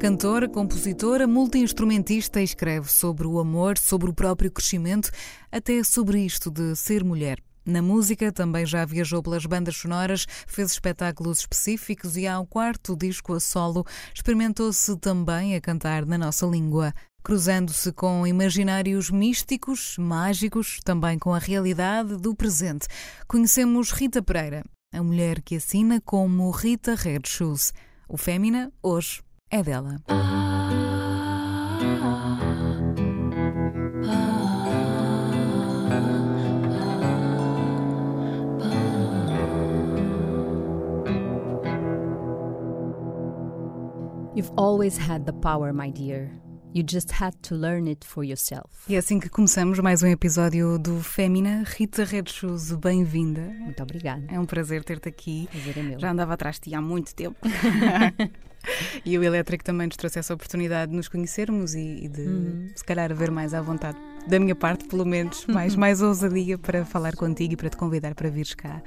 Cantora, compositora, multi-instrumentista escreve sobre o amor, sobre o próprio crescimento, até sobre isto de ser mulher. Na música também já viajou pelas bandas sonoras, fez espetáculos específicos e ao quarto disco a solo experimentou-se também a cantar na nossa língua, cruzando-se com imaginários místicos, mágicos, também com a realidade do presente. Conhecemos Rita Pereira, a mulher que assina como Rita Red Shoes. O Fémina, hoje, é dela. You've always had the power, my dear. You just had to learn it for yourself. E é assim que começamos mais um episódio do Fémina. Rita Red Shoes, bem-vinda. Muito obrigada. É um prazer ter-te aqui. Prazer é meu. Já andava atrás de ti há muito tempo. e o Elétrico também nos trouxe essa oportunidade de nos conhecermos e, e de, uhum. se calhar, haver mais à vontade, da minha parte, pelo menos, mais, mais ousadia para falar contigo e para te convidar para vires cá.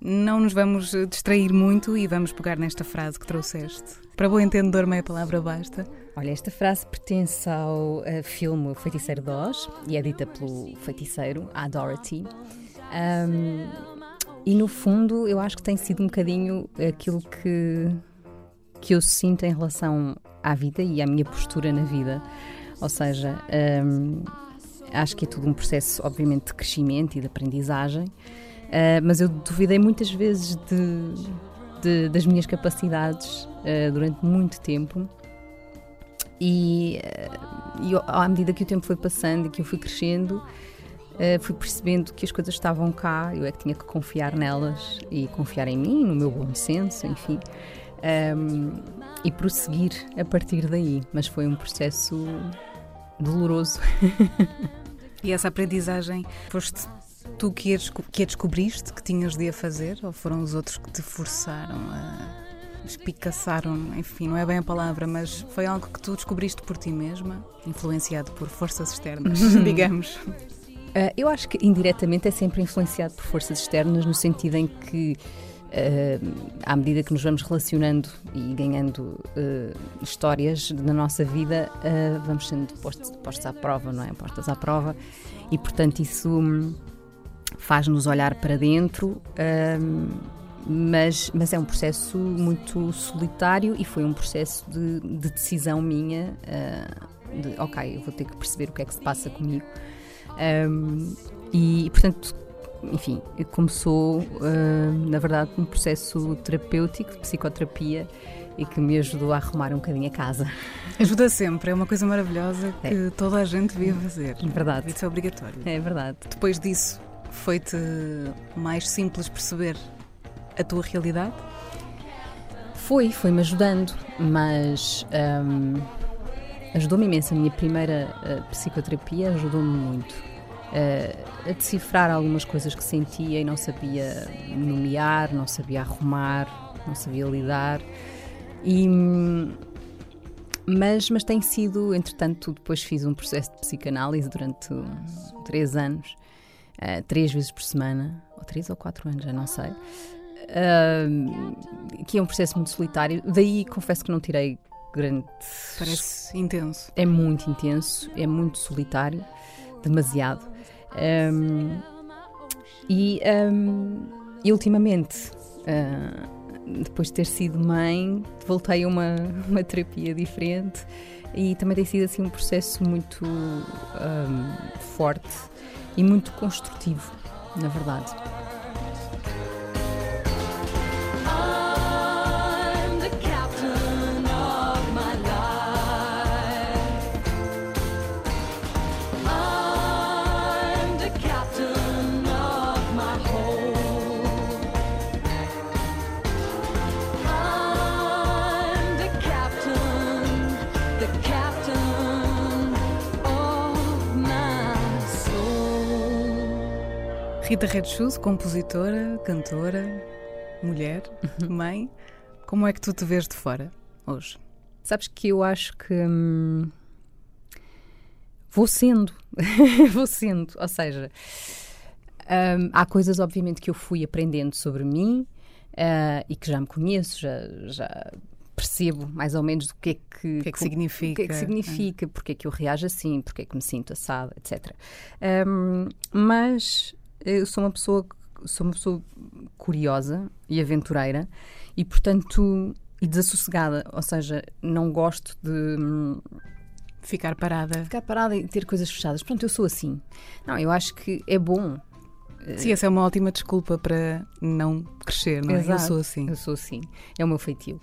Não nos vamos distrair muito e vamos pegar nesta frase que trouxeste. Para bom entendedor, meia palavra basta. Olha, esta frase pertence ao uh, filme Feiticeiro de Oz e é dita pelo feiticeiro, a Dorothy. Um, e no fundo, eu acho que tem sido um bocadinho aquilo que, que eu sinto em relação à vida e à minha postura na vida. Ou seja, um, acho que é tudo um processo, obviamente, de crescimento e de aprendizagem. Uh, mas eu duvidei muitas vezes de, de, das minhas capacidades uh, durante muito tempo. E, uh, e, à medida que o tempo foi passando e que eu fui crescendo, fui percebendo que as coisas estavam cá, eu é que tinha que confiar nelas e confiar em mim, no meu bom senso, enfim. Um, e prosseguir a partir daí. Mas foi um processo doloroso. e essa aprendizagem foste tu que a, que a descobriste, que tinhas de a fazer, ou foram os outros que te forçaram a espicaçaram, enfim, não é bem a palavra, mas foi algo que tu descobriste por ti mesma, influenciado por forças externas, digamos. Uh, eu acho que indiretamente é sempre influenciado por forças externas, no sentido em que, uh, à medida que nos vamos relacionando e ganhando uh, histórias na nossa vida, vamos sendo postos, postos à prova, não é? Postas à prova, e portanto isso. Um, faz-nos olhar para dentro, um, mas, mas é um processo muito solitário e foi um processo de, de decisão minha uh, de, ok, eu vou ter que perceber o que é que se passa comigo. Um, e, portanto, enfim, começou, uh, na verdade, um processo terapêutico, de psicoterapia, e que me ajudou a arrumar um bocadinho a casa. Ajuda sempre, é uma coisa maravilhosa que é. toda a gente devia fazer. É verdade. Isso é obrigatório. É verdade. Depois disso, foi-te mais simples perceber a tua realidade? Foi, foi-me ajudando, mas um, ajudou-me imenso. A minha primeira uh, psicoterapia ajudou-me muito a decifrar algumas coisas que sentia e não sabia nomear, não sabia arrumar, não sabia lidar. E, mas, mas tem sido, entretanto, depois fiz um processo de psicanálise durante três anos uh, três vezes por semana, ou três ou quatro anos, já não sei. Uh, que é um processo muito solitário. Daí confesso que não tirei grande. Parece intenso. É muito intenso, é muito solitário, demasiado. Um, e, um, ultimamente, uh, depois de ter sido mãe, voltei a uma, uma terapia diferente e também tem sido assim um processo muito um, forte e muito construtivo, na verdade. Rita Redshoes, compositora, cantora, mulher, uhum. mãe. Como é que tu te vês de fora hoje? Sabes que eu acho que hum, vou sendo, vou sendo, ou seja, hum, há coisas obviamente que eu fui aprendendo sobre mim uh, e que já me conheço, já, já percebo mais ou menos do que é que, que, é que significa, o que é que significa, é. porque é que eu reajo assim, porque é que me sinto assado, etc. Um, mas eu sou uma pessoa sou uma pessoa curiosa e aventureira e portanto e desassossegada, ou seja, não gosto de ficar parada. Ficar parada e ter coisas fechadas. Pronto, eu sou assim. Não, eu acho que é bom. Sim, essa é uma ótima desculpa para não crescer, não é? Exato. Eu sou assim. Eu sou assim. É o meu feitio.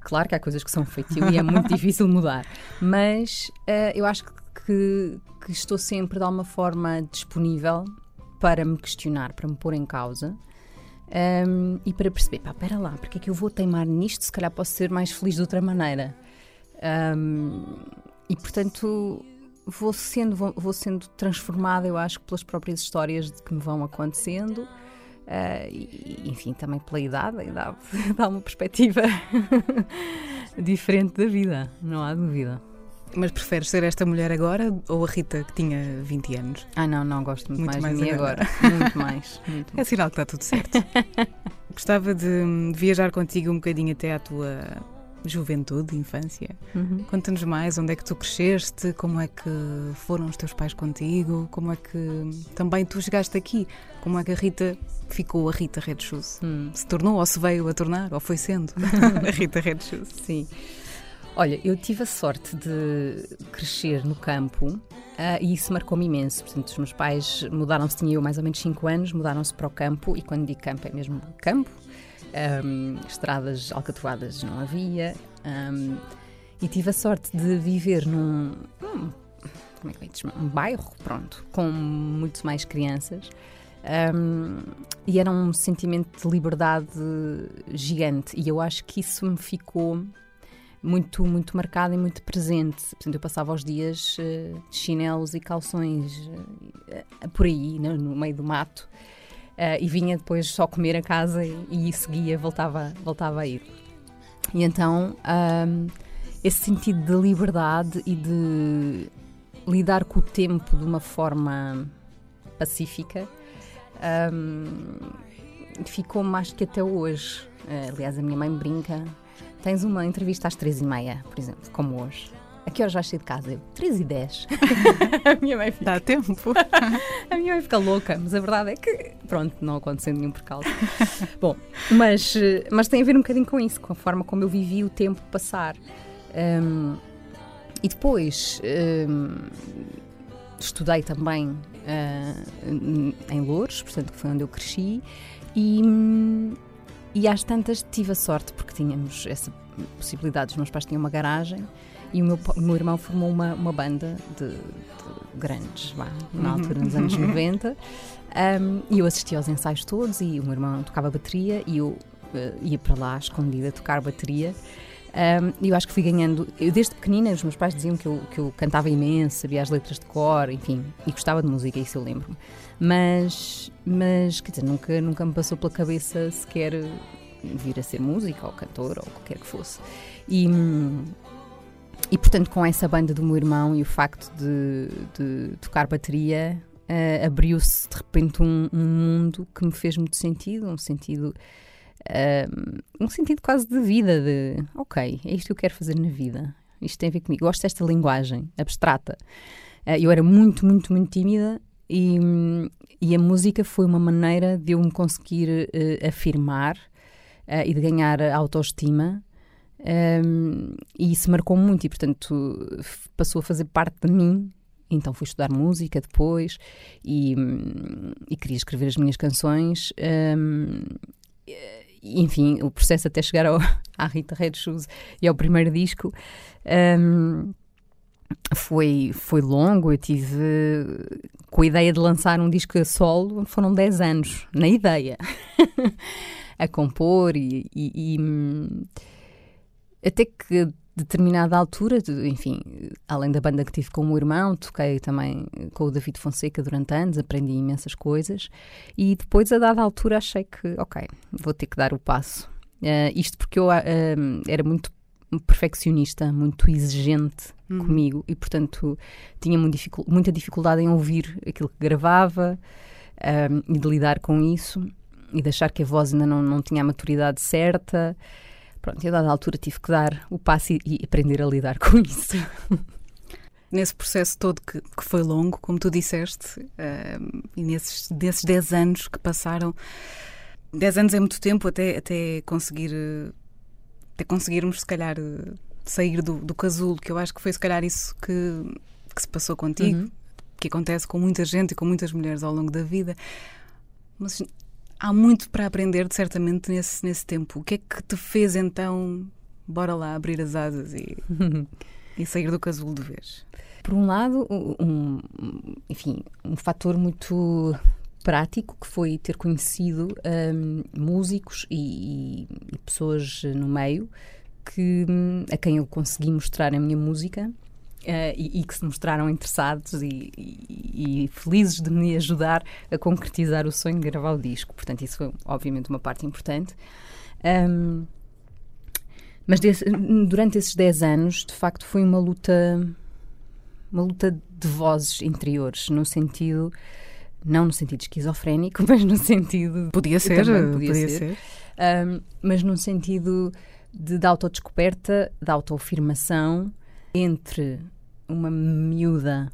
Claro que há coisas que são feitio e é muito difícil mudar, mas uh, eu acho que, que, estou sempre de alguma forma disponível para me questionar, para me pôr em causa. Um, e para perceber, pá, espera lá, porque é que eu vou teimar nisto? Se calhar posso ser mais feliz de outra maneira. Um, e portanto vou sendo, vou, vou, sendo transformada, eu acho, pelas próprias histórias que me vão acontecendo. Uh, e, enfim, também pela idade, a idade dá uma perspectiva diferente da vida, não há dúvida. Mas preferes ser esta mulher agora ou a Rita que tinha 20 anos? Ah, não, não, gosto muito, muito mais, mais de mim agora. agora. muito mais. Muito é sinal que está tudo certo. Gostava de viajar contigo um bocadinho até à tua juventude, infância. Uhum. Conta-nos mais onde é que tu cresceste, como é que foram os teus pais contigo, como é que também tu chegaste aqui, como é que a Rita ficou a Rita Red Shoes. Hum. Se tornou ou se veio a tornar, ou foi sendo a Rita Red Shoes. Sim. Olha, eu tive a sorte de crescer no campo uh, e isso marcou-me imenso. Portanto, os meus pais mudaram-se, tinha eu mais ou menos 5 anos, mudaram-se para o campo e quando digo campo é mesmo campo. Um, estradas alcatroadas não havia um, e tive a sorte de viver num, num como é que é um bairro, pronto, com muito mais crianças. Um, e era um sentimento de liberdade gigante e eu acho que isso me ficou muito, muito marcado e muito presente. Portanto, eu passava os dias uh, de chinelos e calções uh, por aí, no, no, meio do mato, e vinha depois só comer a casa e, e seguia, voltava, voltava a ir. E então, um, esse sentido de liberdade e de lidar com o tempo de uma forma pacífica um, ficou mais que até hoje. aliás, a minha mãe brinca Tens uma entrevista às três e meia, por exemplo, como hoje. A que horas vais sair de casa? Eu, 3 e 10. a minha mãe fica... Dá tempo. a minha mãe fica louca, mas a verdade é que, pronto, não aconteceu nenhum percalço. Bom, mas, mas tem a ver um bocadinho com isso, com a forma como eu vivi o tempo passar. Um, e depois um, estudei também uh, em Louros, portanto, que foi onde eu cresci, e e às tantas tive a sorte, porque tínhamos essa possibilidade. Os meus pais tinham uma garagem e o meu, o meu irmão formou uma, uma banda de, de grandes, vá, na uhum. altura, nos anos 90. Um, e eu assistia aos ensaios todos e o meu irmão tocava bateria e eu uh, ia para lá escondida tocar bateria. E um, eu acho que fui ganhando. Eu, desde pequenina, os meus pais diziam que eu, que eu cantava imenso, sabia as letras de cor, enfim, e gostava de música, isso eu lembro-me. Mas, mas, quer dizer, nunca, nunca me passou pela cabeça sequer vir a ser música ou cantor ou qualquer que fosse. E, e portanto, com essa banda do meu irmão e o facto de, de tocar bateria, uh, abriu-se de repente um, um, mundo que me fez muito sentido, um sentido. Uh, um sentido quase de vida, de ok, é isto que eu quero fazer na vida, isto tem a ver comigo. Gosto desta linguagem abstrata. Uh, eu era muito, muito, muito tímida e, e a música foi uma maneira de eu me conseguir uh, afirmar uh, e de ganhar autoestima. Um, e isso marcou muito e, portanto, passou a fazer parte de mim. Então fui estudar música depois e, e queria escrever as minhas canções. Um, enfim, o processo até chegar ao, à Rita Red Shoes e ao primeiro disco. Um, foi, foi longo, eu tive com a ideia de lançar um disco a solo, foram 10 anos, na ideia, a compor e, e, e, até que determinada altura, enfim, além da banda que tive com o meu irmão, toquei também com o David Fonseca durante anos, aprendi imensas coisas e depois a dada altura achei que, ok, vou ter que dar o passo. Uh, isto porque eu uh, era muito perfeccionista, muito exigente uhum. comigo e, portanto, tinha muita dificuldade em ouvir aquilo que gravava um, e de lidar com isso e de achar que a voz ainda não, não tinha a maturidade certa. pronto, e a dada altura tive que dar o passo e, e aprender a lidar com isso. Nesse processo todo que, que foi longo, como tu disseste, uh, e nesses, desses 10 anos que passaram, 10 anos é muito tempo até, até conseguir até conseguirmos se calhar sair do, do casulo, que eu acho que foi se calhar isso que, que se passou contigo, uhum. que acontece com muita gente e com muitas mulheres ao longo da vida. Mas há muito para aprender, certamente, nesse, nesse tempo. O que é que te fez então, bora lá, abrir as asas e, e sair do casulo de vez? Por um lado, um, enfim, um fator muito prático que foi ter conhecido um, músicos e, e, pessoas no meio que, a quem eu consegui mostrar a minha música Uh, e, e, que se mostraram interessados e, e, e, felizes de me ajudar a concretizar o sonho de gravar o disco. Portanto, isso foi obviamente uma parte importante. Um, mas desse, durante esses 10 anos, de facto, foi uma luta, uma luta de vozes interiores, no sentido, não no sentido esquizofrénico, mas no sentido. Podia ser, também, podia, podia, ser. ser. Um, mas no sentido de, de autodescoberta, de autoafirmação entre uma miúda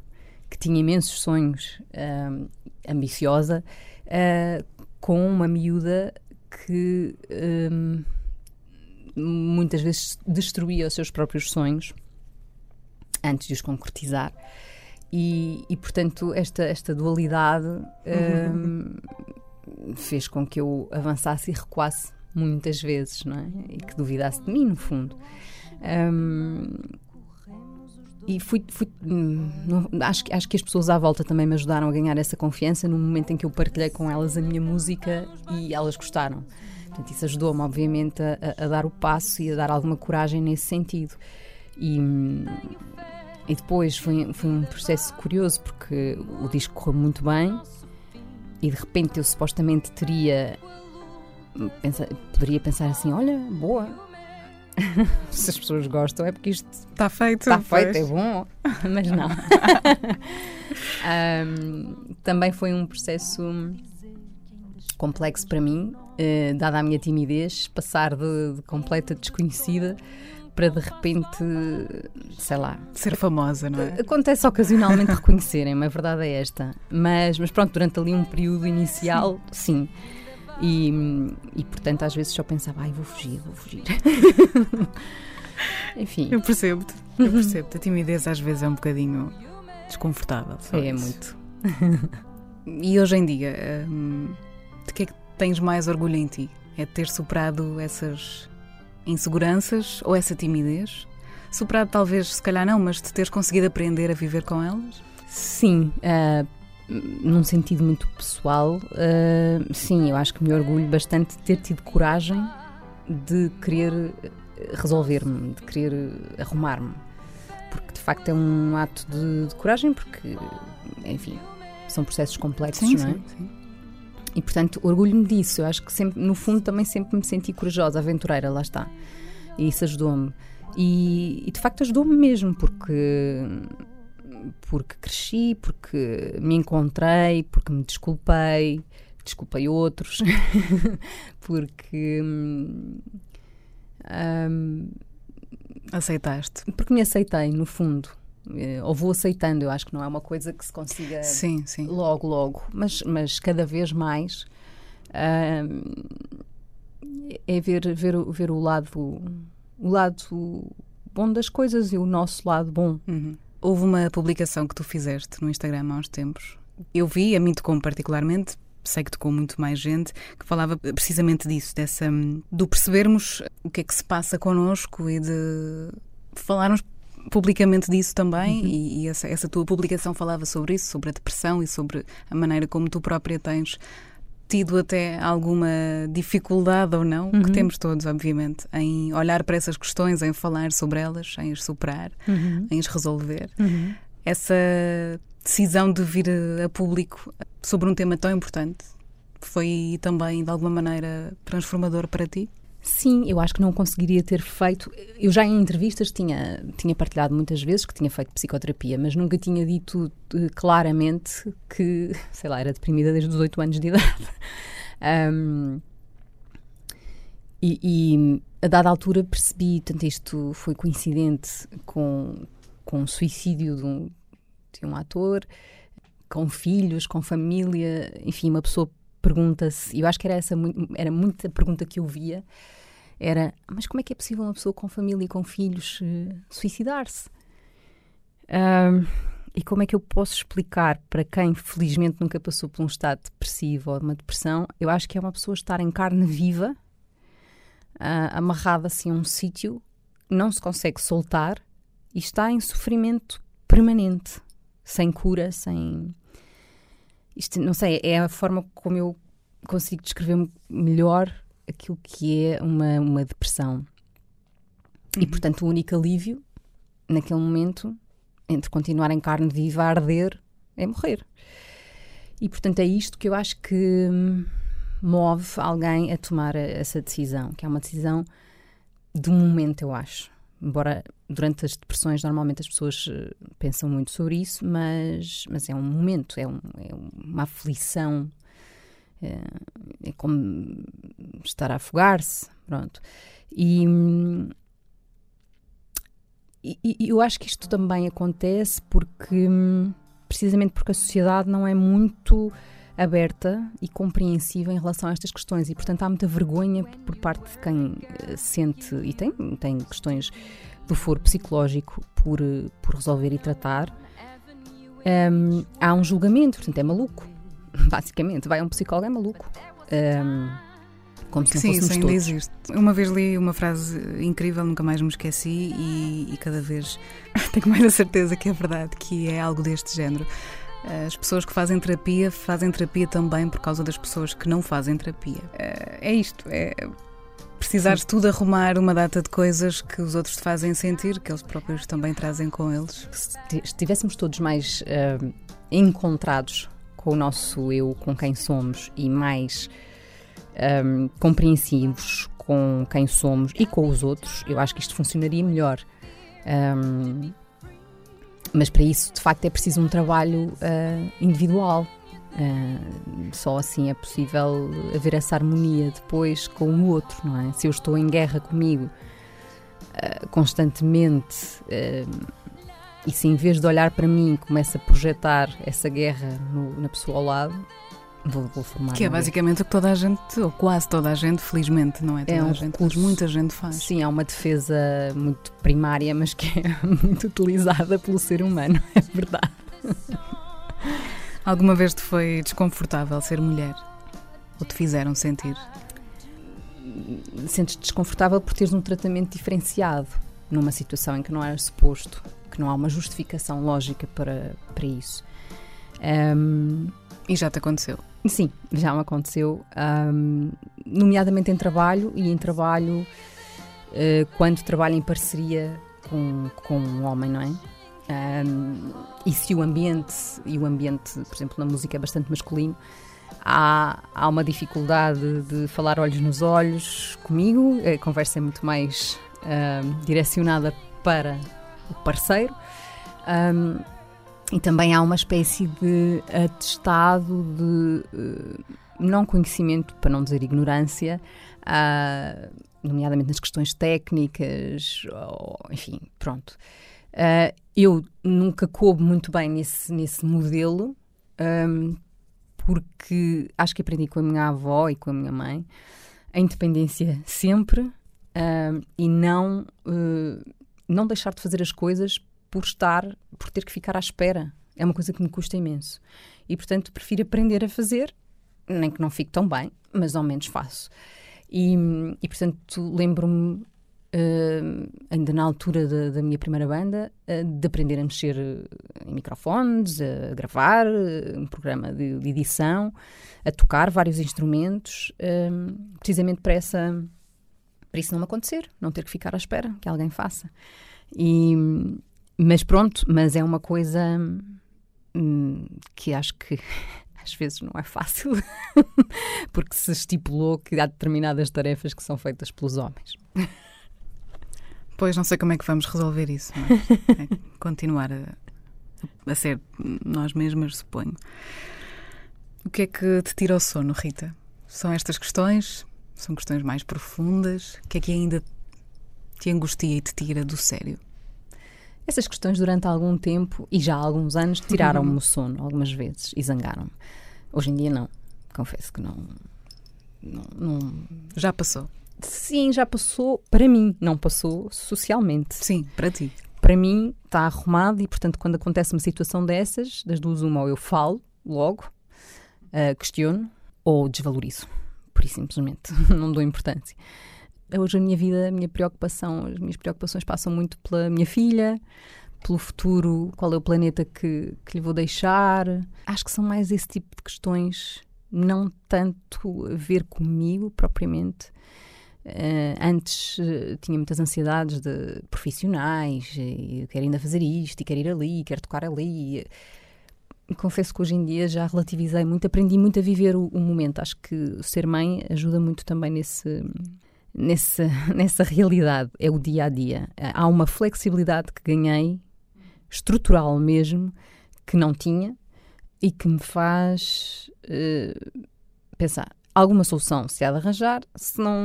que tinha imensos sonhos, uh, ambiciosa, uh, com uma miúda que uh, muitas vezes destruía os seus próprios sonhos antes de os concretizar. E, e portanto, esta, esta dualidade fez com que eu avançasse e recuasse muitas vezes, não é? E que duvidasse de mim, no fundo. Um, e fui, fui não, acho, acho que as pessoas à volta também me ajudaram a ganhar essa confiança no momento em que eu partilhei com elas a minha música e elas gostaram. Portanto, isso ajudou-me, obviamente, a, a, dar o passo e a dar alguma coragem nesse sentido. E, e depois foi, foi um processo curioso porque o disco correu muito bem e de repente eu supostamente teria. Pensa, poderia pensar assim: olha, boa, se as pessoas gostam é porque isto está feito. Está feito, é bom, mas não. um, também foi um processo complexo para mim, uh, dada a minha timidez, passar de, de completa desconhecida para de repente, sei lá. Ser famosa, não é? Acontece ocasionalmente reconhecerem-me, a verdade é esta. Mas, mas pronto, durante ali um período inicial, sim. sim. E, e portanto, às vezes só pensava, ai, vou fugir, vou fugir. Enfim. Eu percebo-te, eu percebo-te. A timidez às vezes é um bocadinho desconfortável. É, isso. muito. e hoje em dia, hum, de que é que tens mais orgulho em ti? É ter superado essas inseguranças ou essa timidez? Superado talvez, se calhar não, mas de teres conseguido aprender a viver com elas? Sim, uh, num sentido muito pessoal, uh, sim, eu acho que me orgulho bastante de ter tido coragem de querer resolver-me, de querer arrumar-me. Porque de facto é um ato de, de, coragem, porque, enfim, são processos complexos, sim, não é? Sim, sim. E portanto, orgulho-me disso. Eu acho que sempre, no fundo também sempre me senti corajosa, aventureira, lá está. E isso ajudou-me. E, e de facto ajudou-me mesmo, porque porque cresci, porque me encontrei, porque me desculpei, desculpei outros, porque. Hum, Aceitaste? Porque me aceitei, no fundo. Eh, ou vou aceitando, eu acho que não é uma coisa que se consiga sim, sim. logo, logo, mas, mas cada vez mais é ver, ver, ver o lado o lado bom das coisas e o nosso lado bom. Uhum. Houve uma publicação que tu fizeste no Instagram há uns tempos. Eu vi, a mim tocou particularmente, sei que tocou muito mais gente, que falava precisamente disso, dessa, do percebermos o que é que se passa connosco e de falarmos publicamente disso também. Uhum. E, e essa, essa tua publicação falava sobre isso, sobre a depressão e sobre a maneira como tu própria tens tido até alguma dificuldade ou não, uhum. que temos todos, obviamente, em olhar para essas questões, em falar sobre elas, em as superar, uhum. em as resolver. Uhum. Essa decisão de vir a público sobre um tema tão importante foi também, de alguma maneira, transformador para ti? Sim, eu acho que não conseguiria ter feito. Eu já em entrevistas tinha, tinha partilhado muitas vezes que tinha feito psicoterapia, mas nunca tinha dito uh, claramente que, sei lá, era deprimida desde os 8 anos de idade. Um, e, e, a dada altura percebi, tanto isto foi coincidente com, com o suicídio de um, de um ator, com filhos, com família, enfim, uma pessoa pergunta-se, e eu acho que era essa era muita pergunta que eu via, era, mas como é que é possível uma pessoa com família e com filhos uh, suicidar-se? E como é que eu posso explicar para quem felizmente nunca passou por um estado depressivo ou de uma depressão? Eu acho que é uma pessoa estar em carne viva, uh, amarrada assim a um sítio, não se consegue soltar e está em sofrimento permanente, sem cura, sem. Isto, não sei, é a forma como eu consigo descrever melhor aquilo que é uma, uma depressão. Uhum. E, portanto, o único alívio, naquele momento, entre continuar em carne viva a arder, é morrer. E, portanto, é isto que eu acho que move alguém a tomar essa decisão, que é uma decisão de um momento, eu acho. Embora durante as depressões normalmente as pessoas eh, pensam muito sobre isso, mas, mas é um momento, é, um, é uma aflição, é, é como estar a afogar-se, pronto. E, e, e, eu acho que isto também acontece porque, precisamente porque a sociedade não é muito aberta e compreensiva em relação a estas questões e, portanto, há muita vergonha por parte de quem uh, sente e tem, tem questões do foro psicológico por, por resolver e tratar. Um, há um julgamento, portanto, é maluco. Basicamente, vai a um psicólogo, é maluco. Um, como se não Sim, isso ainda todos. existe. Uma vez li uma frase incrível, nunca mais me esqueci e, e cada vez tenho mais a certeza que é verdade, que é algo deste género. As pessoas que fazem terapia fazem terapia também por causa das pessoas que não fazem terapia. Eh, é isto, é precisares tudo arrumar uma data de coisas que os outros te fazem sentir, que eles próprios também trazem com eles. Se estivéssemos todos mais uh, encontrados com o nosso eu, com quem somos e mais um, eh, compreensivos com quem somos e com os outros, eu acho que isto funcionaria melhor. Um, mas para isso, de facto, é preciso um trabalho uh, individual. Uh, só assim é possível haver essa harmonia depois com o outro, não é? Se eu estou em guerra comigo uh, constantemente e se em vez de olhar para mim começa a projetar essa guerra no, na pessoa ao lado, Vou, vou formar. Que é basicamente o que toda a gente, ou quase toda a gente, felizmente, não é? Toda é um a gente, recurso, muita gente faz. Sim, é uma defesa muito primária, mas que é muito utilizada pelo ser humano, é verdade. Alguma vez te foi desconfortável ser mulher? Ou te fizeram sentir? Sentes-te desconfortável por teres um tratamento diferenciado numa situação em que não era suposto, que não há uma justificação lógica para, para isso. Um, e já te aconteceu? Sim, já me aconteceu, um, nomeadamente em trabalho e em trabalho uh, quando trabalho em parceria com, com um homem, não é? Um, e se o ambiente, e o ambiente, por exemplo, na música é bastante masculino, há, há uma dificuldade de falar olhos nos olhos comigo, a conversa é muito mais um, direcionada para o parceiro. Um, e também há uma espécie de atestado de uh, não conhecimento, para não dizer ignorância, uh, nomeadamente nas questões técnicas, ou, enfim, pronto. Uh, eu nunca coube muito bem nesse, nesse modelo, um, porque acho que aprendi com a minha avó e com a minha mãe a independência sempre um, e não, uh, não deixar de fazer as coisas por estar, por ter que ficar à espera. É uma coisa que me custa imenso. E, portanto, prefiro aprender a fazer, nem que não fique tão bem, mas ao menos faço. E, e portanto, lembro-me, uh, ainda na altura da, da minha primeira banda, uh, de aprender a mexer em microfones, a gravar, uh, um programa de, de, edição, a tocar vários instrumentos, precisamente para essa para isso não acontecer, não ter que ficar à espera que alguém faça. E, mas pronto, mas é uma coisa hum, que acho que às vezes não é fácil, porque se estipulou que há determinadas tarefas que são feitas pelos homens. Pois não sei como é que vamos resolver isso, mas é continuar a, a ser nós mesmas, suponho. O que é que te tira o sono, Rita? São estas questões? São questões mais profundas? O que é que ainda te angustia e te tira do sério? Essas questões, durante algum tempo e já há alguns anos, tiraram-me o sono algumas vezes e zangaram-me. Hoje em dia, não. Confesso que não, não, não. Já passou? Sim, já passou para mim, não passou socialmente. Sim, para ti. Para mim está arrumado e, portanto, quando acontece uma situação dessas, das duas, uma, ou eu falo logo, uh, questiono ou desvalorizo. Por isso, simplesmente, não dou importância. Hoje a minha vida, a minha preocupação, as minhas preocupações passam muito pela minha filha, pelo futuro, qual é o planeta que, que lhe vou deixar. Acho que são mais esse tipo de questões, não tanto a ver comigo propriamente. Uh, antes uh, tinha muitas ansiedades de profissionais, e quero ainda fazer isto, e quero ir ali, quero tocar ali. E, confesso que hoje em dia já relativizei muito, aprendi muito a viver o, o momento. Acho que ser mãe ajuda muito também nesse, nesse, nessa realidade. É o dia a dia. Há uma flexibilidade que ganhei estrutural mesmo, que não tinha e que me faz uh, pensar alguma solução se há de arranjar, se não,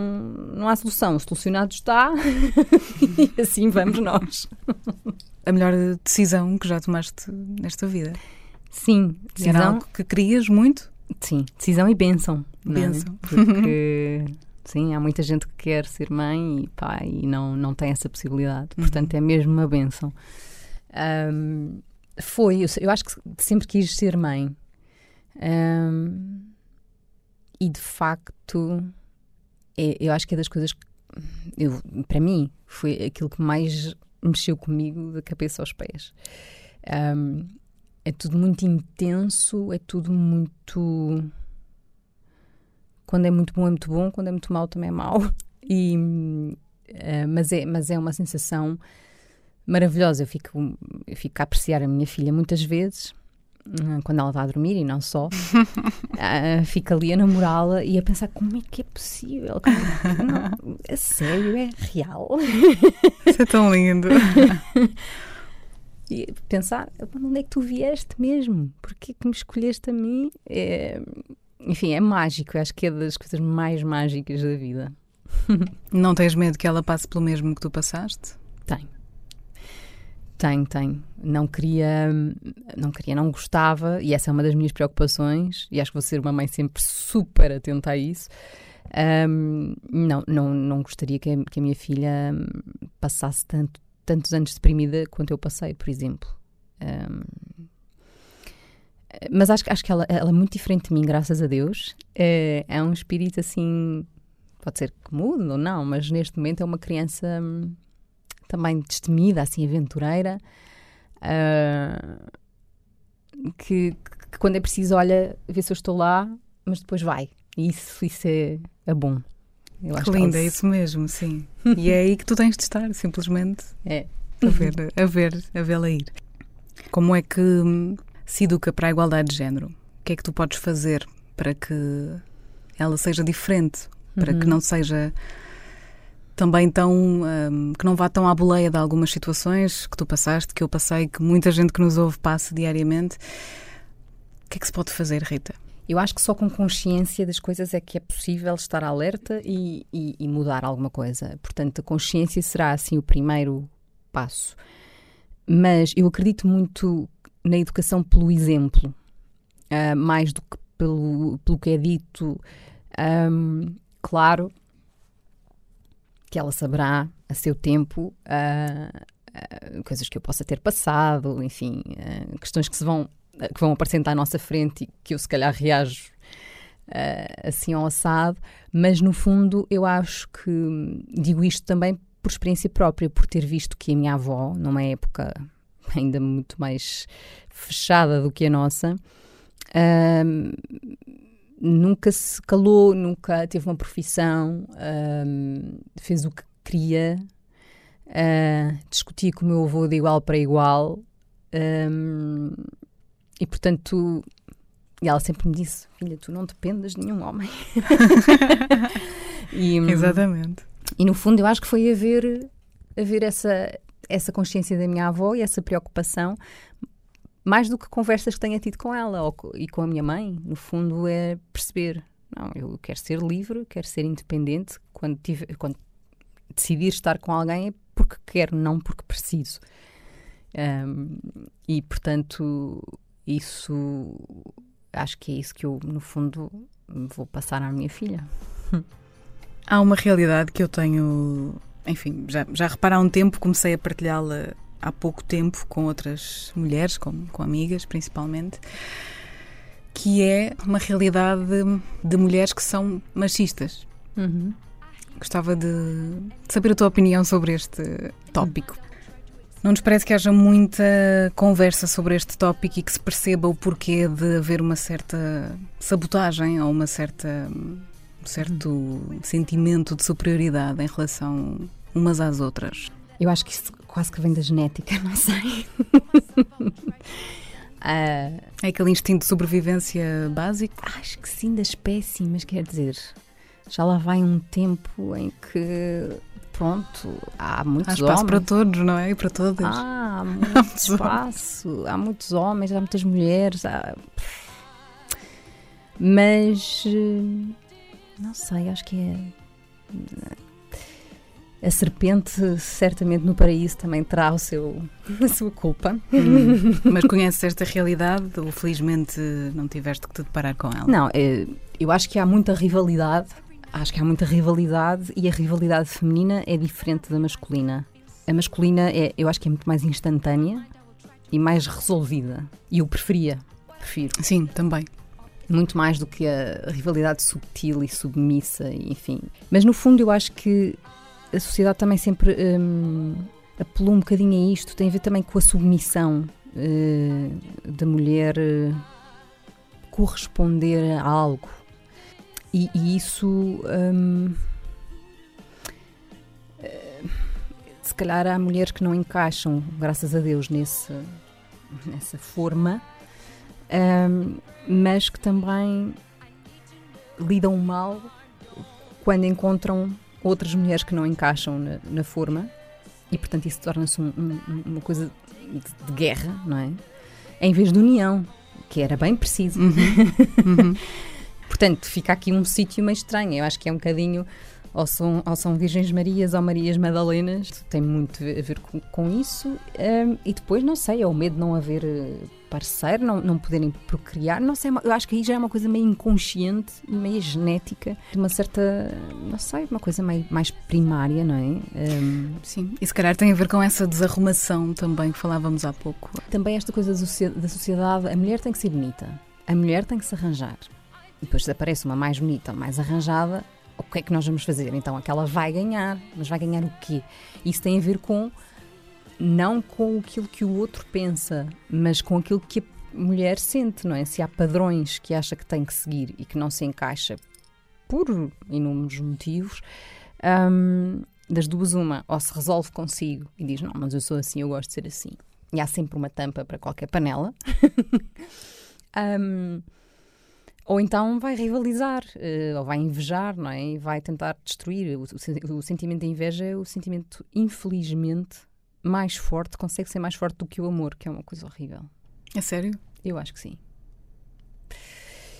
não há solução, solucionado está e assim vamos nós. A melhor decisão que já tomaste nesta vida? Sim, decisão. Era algo que querias muito? Sim, decisão e bênção. É? Bênção. É? Porque Sim, há muita gente que quer ser mãe e pai e não, não tem essa possibilidade. Uhum. Portanto, é mesmo uma benção. Um, foi, eu, eu, acho que sempre quis ser mãe. Um, e de facto, é, eu acho que é das coisas que, eu, para mim, foi aquilo que mais mexeu comigo da cabeça aos pés. Um, é tudo muito intenso, é tudo muito. Quando é muito bom, é muito bom, quando é muito mau, também é mau. E, uh, mas, é, mas é uma sensação maravilhosa. Eu fico, eu fico a apreciar a minha filha muitas vezes, quando ela está a dormir e não só. uh, fico ali a namorá-la e a pensar como é que é possível? Não, é sério, é real. Isso é tão lindo. e pensar, onde é que tu vieste mesmo? Porquê que me escolheste a mim? É, enfim, é mágico. Eu acho que é das coisas mais mágicas da vida. Não tens medo que ela passe pelo mesmo que tu passaste? Tenho. Tenho, tenho. Não queria, não queria, não gostava, e essa é uma das minhas preocupações, e acho que vou ser uma mãe sempre super atenta a isso. Um, não, não, não gostaria que a, que a minha filha passasse tanto, tantos anos deprimida quanto eu passei, por exemplo. Um, mas acho, acho que ela, ela, é muito diferente de mim, graças a Deus. É, é um espírito assim, pode ser que mude ou não, mas neste momento é uma criança hum, também destemida, assim, aventureira, uh, que, que, quando é preciso olha, vê se eu estou lá, mas depois vai. E isso, isso é, é bom. Eu que lindo, é isso mesmo, sim. e é aí que tu tens de estar, simplesmente. É. A ver, a ver, a vê-la ir. Como é que hum, se educa para a igualdade de género? O que é que tu podes fazer para que ela seja diferente? Para uhum. que não seja também tão um, que não vá tão à boleia de algumas situações que tu passaste, que eu passei, que muita gente que nos ouve passa diariamente. O que é que se pode fazer, Rita? Eu acho que só com consciência das coisas é que é possível estar alerta e, e, e mudar alguma coisa. Portanto, a consciência será assim o primeiro passo. Mas eu acredito muito na educação pelo exemplo, uh, mais do que pelo, pelo que é dito. Um, claro que ela saberá a seu tempo uh, uh, coisas que eu possa ter passado, enfim, uh, questões que se vão que vão aparecer à nossa frente e que eu se calhar reajo assim ao assado, mas no fundo eu acho que digo isto também por experiência própria, por ter visto que a minha avó, numa época ainda muito mais fechada do que a nossa, nunca se calou, nunca teve uma profissão, um, fez o que queria, uh, discutia com o meu avô de igual para igual. Um, e portanto, e ela sempre me disse: Filha, tu não dependas de nenhum homem. e, Exatamente. E no fundo, eu acho que foi haver, haver essa, essa consciência da minha avó e essa preocupação, mais do que conversas que tenha tido com ela ou, e com a minha mãe, no fundo é perceber Não, eu quero ser livre, quero ser independente. Quando, tive, quando decidir estar com alguém é porque quero, não porque preciso. Um, e, portanto, isso acho que é isso que eu, no fundo, vou passar à minha filha. Há uma realidade que eu tenho, enfim, já, já reparo há um tempo, comecei a partilhá-la há pouco tempo com outras mulheres, com, com amigas principalmente, que é uma realidade de, de mulheres que são machistas. Uhum. Gostava de saber a tua opinião sobre este tópico. Não nos parece que haja muita conversa sobre este tópico e que se perceba o porquê de haver uma certa sabotagem ou uma certa, um certo uhum. sentimento de superioridade em relação umas às outras? Eu acho que isso quase que vem da genética, não sei. É aquele instinto de sobrevivência básico? Acho que sim, da espécie, mas quer dizer, já lá vai um tempo em que pronto, há muitos há espaço homens. para todos, não é? E para todas. Ah, há muito há espaço. Há muitos homens, há muitas mulheres. Há... Mas eh, não sei, acho que é. A serpente, certamente no paraíso, também terá o seu, a sua culpa. Hum. Mas conheces esta realidade ou felizmente não tiveste que te deparar com ela? Não, eh, eu acho que há muita rivalidade acho que há muita rivalidade e a rivalidade feminina é diferente da masculina. A masculina é, eu acho que é muito mais instantânea e mais resolvida. E eu preferia, prefiro. Sim, também. Muito mais do que a rivalidade subtil e submissa, enfim. Mas no fundo eu acho que a sociedade também sempre hum, apelou um bocadinho a isto, tem a ver também com a submissão uh, da mulher uh, corresponder a algo e, e isso. Hum, se calhar há mulheres que não encaixam, graças a Deus, nesse, nessa forma, um, mas que também lidam mal quando encontram outras mulheres que não encaixam na, na forma e, portanto, isso torna-se um, um, uma coisa de, de, guerra, não é? Em vez de união, que era bem preciso. Uhum. Uhum. Portanto, fica aqui um sítio meio estranho. Eu acho que é um bocadinho. Ou são, ou são Virgens Marias ou Marias Madalenas, tem muito a ver com, com isso. Um, e depois, não sei, é o medo de não haver eh, parceiro, não, não poderem procriar. Não sei, eu acho que aí já é uma coisa meio inconsciente e meio genética, de uma certa, não sei, uma coisa meio, mais primária, não é? Um, Sim, e se calhar tem a ver com essa desarrumação também que falávamos há pouco. Também esta coisa da sociedade, a mulher tem que ser bonita, a mulher tem que se arranjar e depois aparece uma mais bonita, mais arranjada, o que é que nós vamos fazer? Então aquela vai ganhar, mas vai ganhar o quê? Isso tem a ver com não com aquilo que o outro pensa, mas com aquilo que a mulher sente, não é? Se há padrões que acha que tem que seguir e que não se encaixa por inúmeros motivos, hum, das duas uma, ou se resolve consigo e diz, não, mas eu sou assim, eu gosto de ser assim. E há sempre uma tampa para qualquer panela. um, ou então vai rivalizar, uh, ou vai invejar, não é? E vai tentar destruir. O, o, o, sentimento de inveja é o sentimento, infelizmente, mais forte, consegue ser mais forte do que o amor, que é uma coisa horrível. É sério? Eu acho que sim.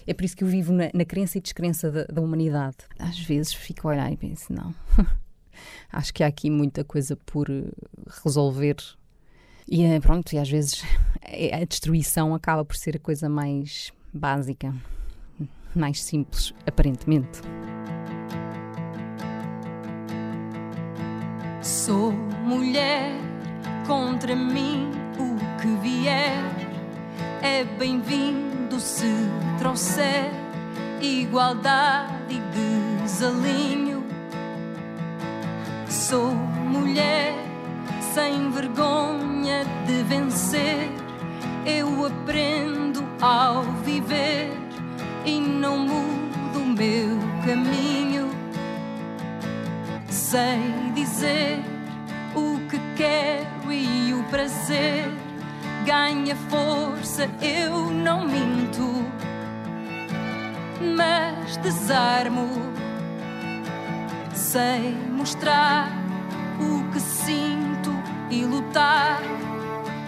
É por isso que eu vivo na, na crença e descrença da, da, humanidade. Às vezes fico a olhar e penso, não. acho que há aqui muita coisa por eh, resolver. E eh, pronto, e às vezes a destruição acaba por ser a coisa mais básica mais simples, aparentemente. Sou mulher, contra mim o que vier é bem-vindo se trouxer igualdade e desalinho. Sou mulher sem vergonha de vencer, eu aprendo ao viver e não mudo o meu caminho. Sei dizer o que quero e o prazer ganha força, eu não minto, mas desarmo sem mostrar o que sinto e lutar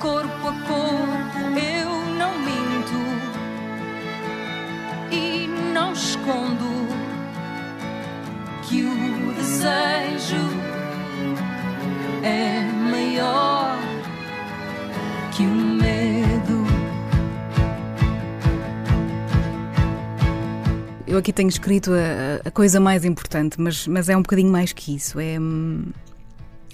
corpo a corpo, eu não minto e não escondo que o desejo é maior que o medo. Eu aqui tenho escrito a, a coisa mais importante, mas, mas é um bocadinho mais que isso. É hum,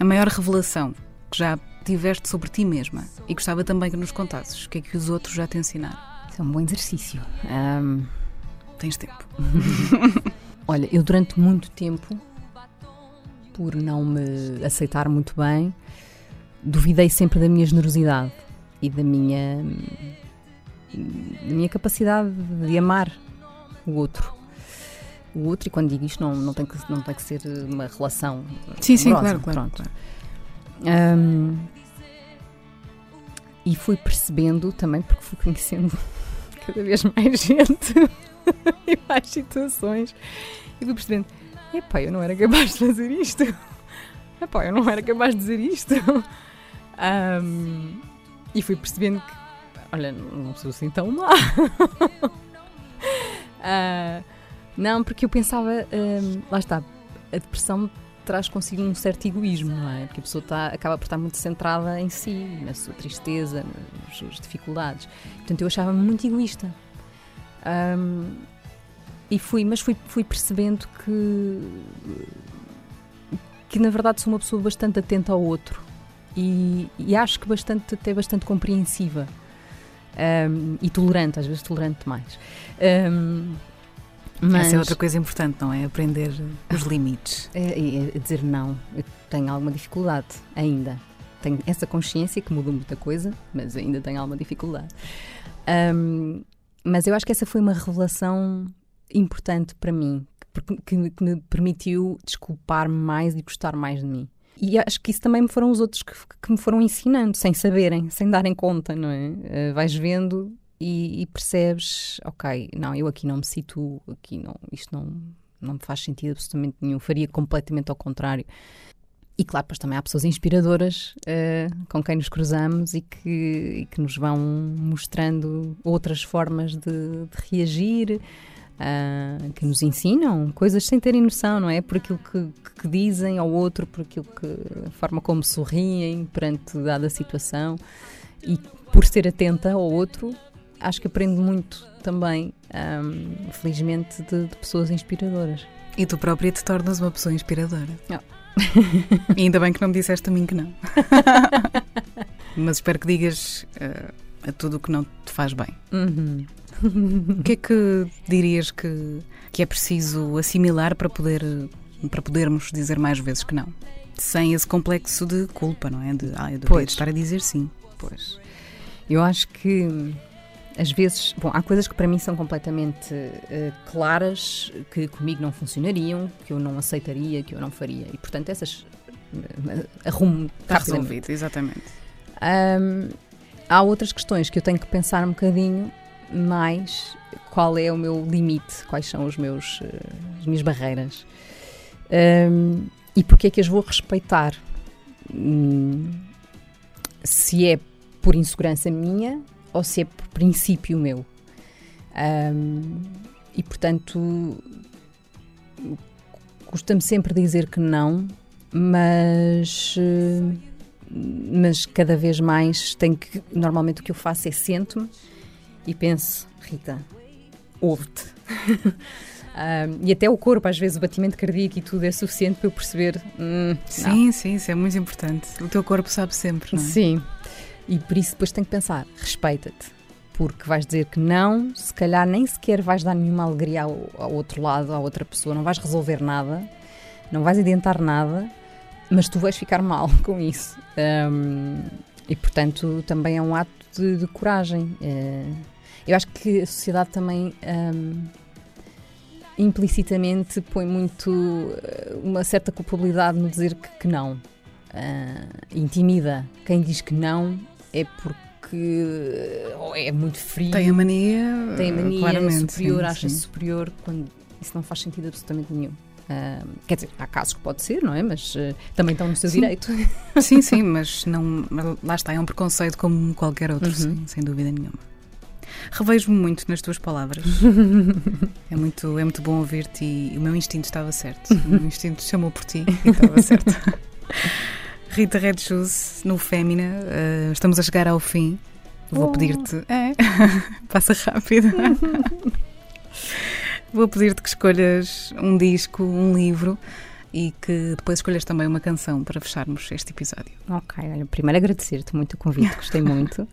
a maior revelação que já tiveste sobre ti mesma. E gostava também que nos contasses o que é que os outros já te ensinaram. Isso é um bom exercício. Um... Tens tempo. Olha, eu durante muito tempo, por não me aceitar muito bem, duvidei sempre da minha generosidade e da minha, da minha capacidade de amar o outro. O outro, e quando digo isto, não, não, tem, que, não tem que ser uma relação. Sim, sim, claro, claro. Claro. Um, e fui percebendo também, porque fui conhecendo cada vez mais gente e mais situações, e fui percebendo: epá, eu não era capaz de fazer isto. Epá, eu não era capaz de dizer isto. Um, e fui percebendo que, olha, não sou assim tão má. uh, não, porque eu pensava, um, lá está, a depressão traz consigo um certo egoísmo, não é? Porque a pessoa está, acaba por estar muito centrada em si, na sua tristeza, nas suas dificuldades. Portanto, eu achava-me muito egoísta. Um, e fui, mas fui, fui percebendo que que na verdade sou uma pessoa bastante atenta ao outro e, e acho que bastante até bastante compreensiva um, e tolerante, às vezes tolerante demais. Um, mas... Essa é outra coisa importante, não é? Aprender os limites. É, é, é dizer não. Eu tenho alguma dificuldade ainda. Tenho essa consciência que muda muita coisa, mas ainda tenho alguma dificuldade. Um, mas eu acho que essa foi uma revelação importante para mim, que, que me permitiu desculpar-me mais e gostar mais de mim. E acho que isso também foram os outros que, que me foram ensinando, sem saberem, sem darem conta, não é? Uh, vais vendo e, e, percebes, ok, não, eu aqui não me situo, aqui não, isto não, não me faz sentido absolutamente nenhum, faria completamente ao contrário. E claro, depois também há pessoas inspiradoras uh, com quem nos cruzamos e que, e que nos vão mostrando outras formas de, de reagir, uh, que nos ensinam coisas sem terem noção, não é? Por aquilo que, que, dizem ao outro, por aquilo que a forma como sorriem perante dada situação e por ser atenta ao outro, acho que aprendo muito também, um, felizmente, de, de, pessoas inspiradoras. E tu própria te tornas uma pessoa inspiradora. Oh. e ainda bem que não me disseste a mim que não. Mas espero que digas uh, a tudo o que não te faz bem. Uhum. o que é que dirias que, que é preciso assimilar para, poder, para podermos dizer mais vezes que não? Sem esse complexo de culpa, não é? De, ah, eu deveria estar a dizer sim. Pois. Eu acho que às vezes, bom, há coisas que para mim são completamente uh, claras que comigo não funcionariam, que eu não aceitaria, que eu não faria. E portanto essas uh, arrumo Está resolvido, exatamente. Um, há outras questões que eu tenho que pensar um bocadinho mais qual é o meu limite, quais são os meus, uh, as minhas barreiras um, e porque é que as vou respeitar. Hum, se é por insegurança minha ou se é por princípio meu. Um, e portanto, custa-me sempre dizer que não, mas. Uh, mas cada vez mais tenho que. Normalmente o que eu faço é sento-me e penso, Rita, ouve-te. um, e até o corpo, às vezes o batimento cardíaco e tudo é suficiente para eu perceber. Hum, sim, não. sim, isso é muito importante. O teu corpo sabe sempre, não é? Sim. E por isso depois tenho que pensar, respeita-te. Porque vais dizer que não, se calhar nem sequer vais dar nenhuma alegria ao, ao outro lado, à outra pessoa, não vais resolver nada, não vais adiantar nada, mas tu vais ficar mal com isso. Um, e portanto também é um ato de, de coragem. Uh, eu acho que a sociedade também um, implicitamente põe muito uh, uma certa culpabilidade no dizer que, que não. Uh, intimida. Quem diz que não é porque ou é muito frio. Tem a mania. Tem a mania superior, acha-se superior quando isso não faz sentido absolutamente nenhum. Uh, quer dizer, há casos que pode ser, não é? Mas uh, também estão no seu sim. direito. Sim, sim, mas não, lá está, é um preconceito como qualquer outro, uhum. sim, sem dúvida nenhuma. Revejo-me muito nas tuas palavras. é, muito, é muito bom ouvir-te e o meu instinto estava certo. O meu instinto chamou por ti e estava certo. Rita Red Shoes, no Fémina, uh, estamos a chegar ao fim. Vou oh. pedir-te. É, passa rápido. Vou pedir-te que escolhas um disco, um livro e que depois escolhas também uma canção para fecharmos este episódio. Ok, olha, primeiro agradecer-te muito o convite, gostei muito.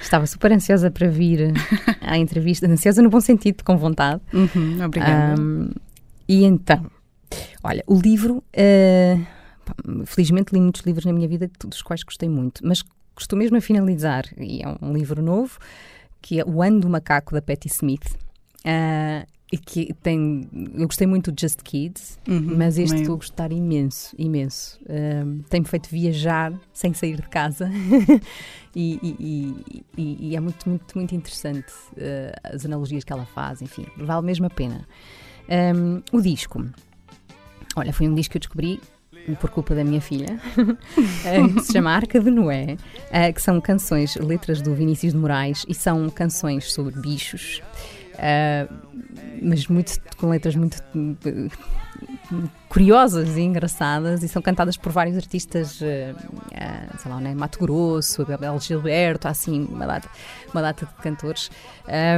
Estava super ansiosa para vir à entrevista, ansiosa no bom sentido, com vontade. Uhum, obrigada. Um, e então, olha, o livro, uh, felizmente li muitos livros na minha vida, dos quais gostei muito, mas estou mesmo a finalizar, e é um livro novo, que é O Ano do Macaco, da Patti Smith. Uh, e que tem. Eu gostei muito do Just Kids, uhum, mas este estou a gostar imenso, imenso. Um, Tem-me feito viajar sem sair de casa e, e, e, e, é muito, muito, muito interessante uh, as analogias que ela faz, enfim, vale mesmo a pena. Um, o disco. Olha, foi um disco que eu descobri por culpa da minha filha, eh, que se chama Arca de Noé, uh, que são canções, letras do Vinícius de Moraes e são canções sobre bichos. Uh, mas muito, com letras muito uh, curiosas e engraçadas e são cantadas por vários artistas, uh, sei lá, né? Mato Grosso, Abel Gilberto, assim, uma data, uma data de cantores.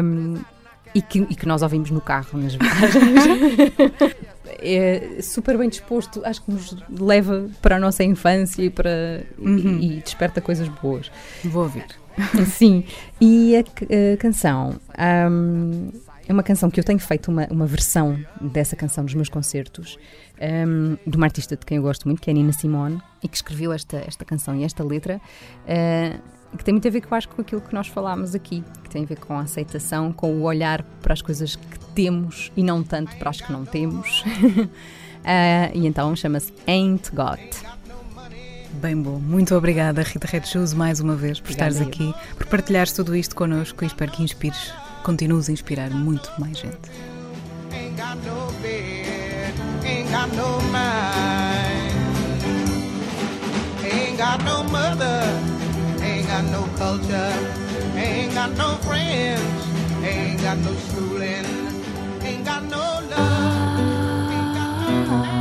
Um, e que, e que nós ouvimos no carro nas viagens. é super bem disposto, acho que nos leva para a nossa infância e, para, uhum. e, e desperta coisas boas. Vou ouvir. Sim, e a, a canção um, é uma canção que eu tenho feito uma, uma versão dessa canção nos meus concertos, um, de uma artista de quem eu gosto muito, que é a Nina Simone, e que escreveu esta, esta canção e esta letra. Uh, que tem muito a ver, eu acho, com aquilo que nós falámos aqui, que tem a ver com a aceitação, com o olhar para as coisas que temos e não tanto para as que não temos. uh, e então chama-se Ain't Got. Bem bom. Muito obrigada, Rita Red Shoes, mais uma vez, por Obrigada estares aqui, por partilhares tudo isto connosco e espero que inspires, continues a inspirar muito mais gente. Ain't got no bed, ain't got no mind, ain't got no mother, got no culture, ain't got no friends, ain't got no schooling, ain't got no love, ain't got no